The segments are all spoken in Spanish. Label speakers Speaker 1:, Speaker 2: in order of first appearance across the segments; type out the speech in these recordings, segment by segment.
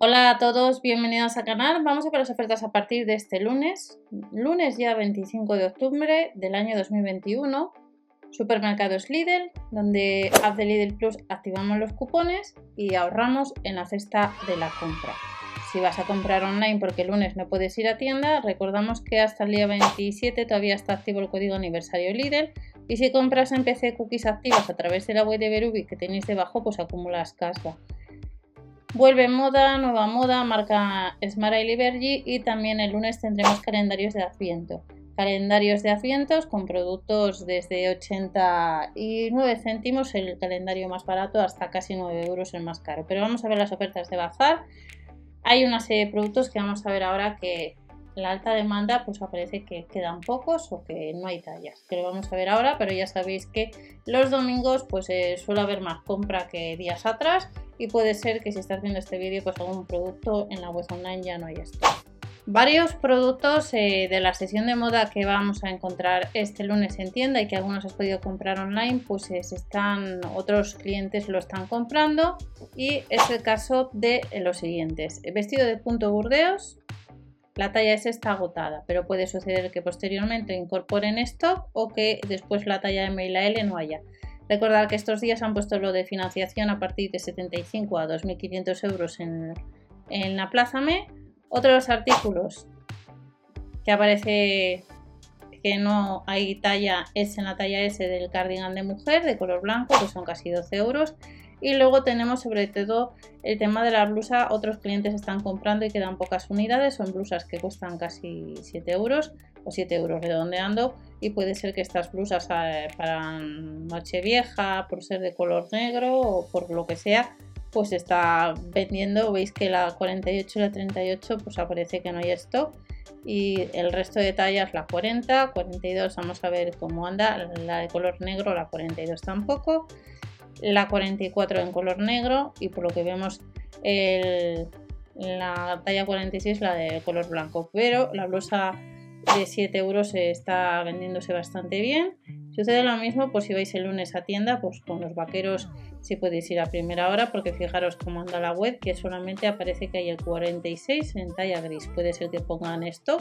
Speaker 1: Hola a todos, bienvenidos al canal. Vamos a ver las ofertas a partir de este lunes, lunes ya 25 de octubre del año 2021. Supermercados Lidl, donde app de Lidl Plus activamos los cupones y ahorramos en la cesta de la compra. Si vas a comprar online porque lunes no puedes ir a tienda, recordamos que hasta el día 27 todavía está activo el código aniversario Lidl y si compras en PC cookies activas a través de la web de Berubi que tenéis debajo, pues acumulas casca. Vuelve moda, nueva moda, marca Smart Liberty y también el lunes tendremos calendarios de Adviento. Calendarios de Advientos con productos desde 89 céntimos, el calendario más barato, hasta casi 9 euros el más caro. Pero vamos a ver las ofertas de Bazar. Hay una serie de productos que vamos a ver ahora que la alta demanda pues aparece que quedan pocos o que no hay tallas, que lo vamos a ver ahora, pero ya sabéis que los domingos pues eh, suele haber más compra que días atrás y puede ser que si estás viendo este vídeo pues algún producto en la web online ya no hay esto. Varios productos eh, de la sesión de moda que vamos a encontrar este lunes en tienda y que algunos has podido comprar online, pues están, otros clientes lo están comprando y es el caso de los siguientes. Vestido de punto burdeos, la talla S está agotada, pero puede suceder que posteriormente incorporen stock o que después la talla M y la L no haya. Recordar que estos días han puesto lo de financiación a partir de 75 a 2.500 euros en, en la Plaza Me. Otros artículos que aparece que no hay talla S en la talla S del cardigan de mujer de color blanco, que son casi 12 euros. Y luego tenemos sobre todo el tema de la blusa. Otros clientes están comprando y quedan pocas unidades. Son blusas que cuestan casi 7 euros o 7 euros redondeando. Y puede ser que estas blusas eh, para noche vieja, por ser de color negro o por lo que sea, pues está vendiendo. Veis que la 48 y la 38 pues aparece que no hay stock. Y el resto de tallas la 40, 42 vamos a ver cómo anda. La de color negro la 42 tampoco la 44 en color negro y por lo que vemos la talla 46 la de color blanco. Pero la blusa de 7 euros está vendiéndose bastante bien. Sucede lo mismo pues si vais el lunes a tienda pues con los vaqueros si podéis ir a primera hora porque fijaros cómo anda la web que solamente aparece que hay el 46 en talla gris. Puede ser que pongan esto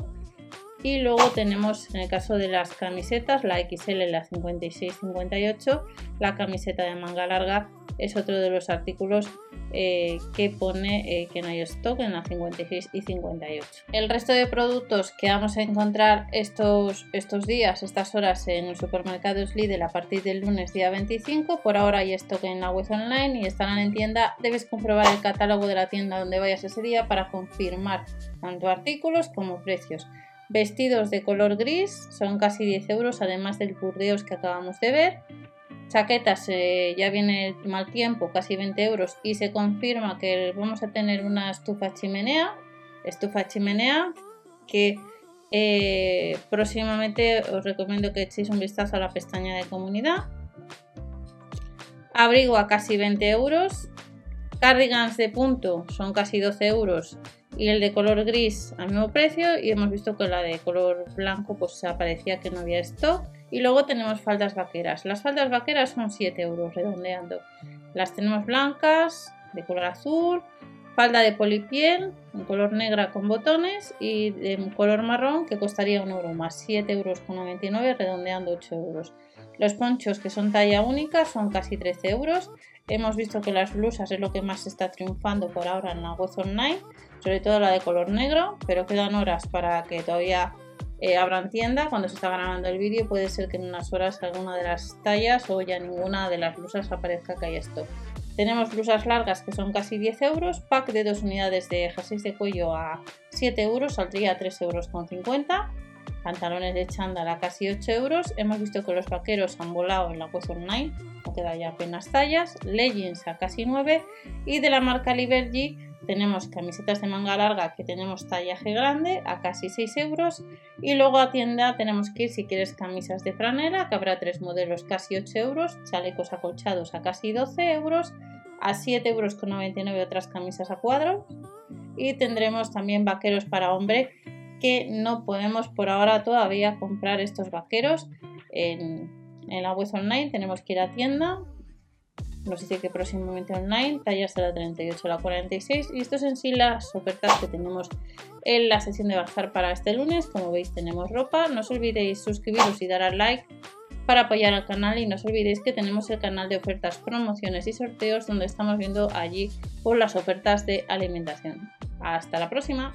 Speaker 1: y luego tenemos en el caso de las camisetas la XL, la 56-58, la camiseta de manga larga es otro de los artículos eh, que pone eh, que no hay stock en la 56 y 58. El resto de productos que vamos a encontrar estos, estos días, estas horas en los supermercados Lidl a partir del lunes día 25, por ahora hay stock en la web online y estarán en tienda. Debes comprobar el catálogo de la tienda donde vayas ese día para confirmar tanto artículos como precios. Vestidos de color gris son casi 10 euros, además del burdeos que acabamos de ver. Chaquetas, eh, ya viene el mal tiempo, casi 20 euros. Y se confirma que vamos a tener una estufa chimenea. Estufa chimenea que eh, próximamente os recomiendo que echéis un vistazo a la pestaña de comunidad. Abrigo a casi 20 euros. Cardigans de punto son casi 12 euros y el de color gris al mismo precio y hemos visto que la de color blanco pues aparecía que no había stock. Y luego tenemos faldas vaqueras. Las faldas vaqueras son 7 euros redondeando. Las tenemos blancas de color azul falda de polipiel en color negra con botones y de color marrón que costaría un euro más. 7 euros con 99 redondeando 8 euros. Los ponchos que son talla única son casi 13 euros. Hemos visto que las blusas es lo que más está triunfando por ahora en la web online sobre todo la de color negro, pero quedan horas para que todavía eh, abran tienda. Cuando se está grabando el vídeo puede ser que en unas horas alguna de las tallas o ya ninguna de las blusas aparezca que hay esto. Tenemos blusas largas que son casi 10 euros, pack de dos unidades de jerseys de cuello a 7 euros, saldría a 3 euros con 50. Pantalones de chándal a casi 8 euros. Hemos visto que los vaqueros han volado en la web online, no queda ya apenas tallas. Leggings a casi 9 y de la marca Liberty tenemos camisetas de manga larga que tenemos tallaje grande a casi 6 euros y luego a tienda tenemos que ir si quieres camisas de franela que habrá tres modelos casi 8 euros, chalecos acolchados a casi 12 euros, a 7 euros con 99 otras camisas a cuadro. Y tendremos también vaqueros para hombre que no podemos por ahora todavía comprar estos vaqueros en, en la web online, tenemos que ir a tienda nos dice que próximamente online, tallas de la 38 a la 46 y esto es en sí las ofertas que tenemos en la sesión de bazar para este lunes. Como veis tenemos ropa, no os olvidéis suscribiros y dar al like para apoyar al canal y no os olvidéis que tenemos el canal de ofertas, promociones y sorteos donde estamos viendo allí por las ofertas de alimentación. Hasta la próxima.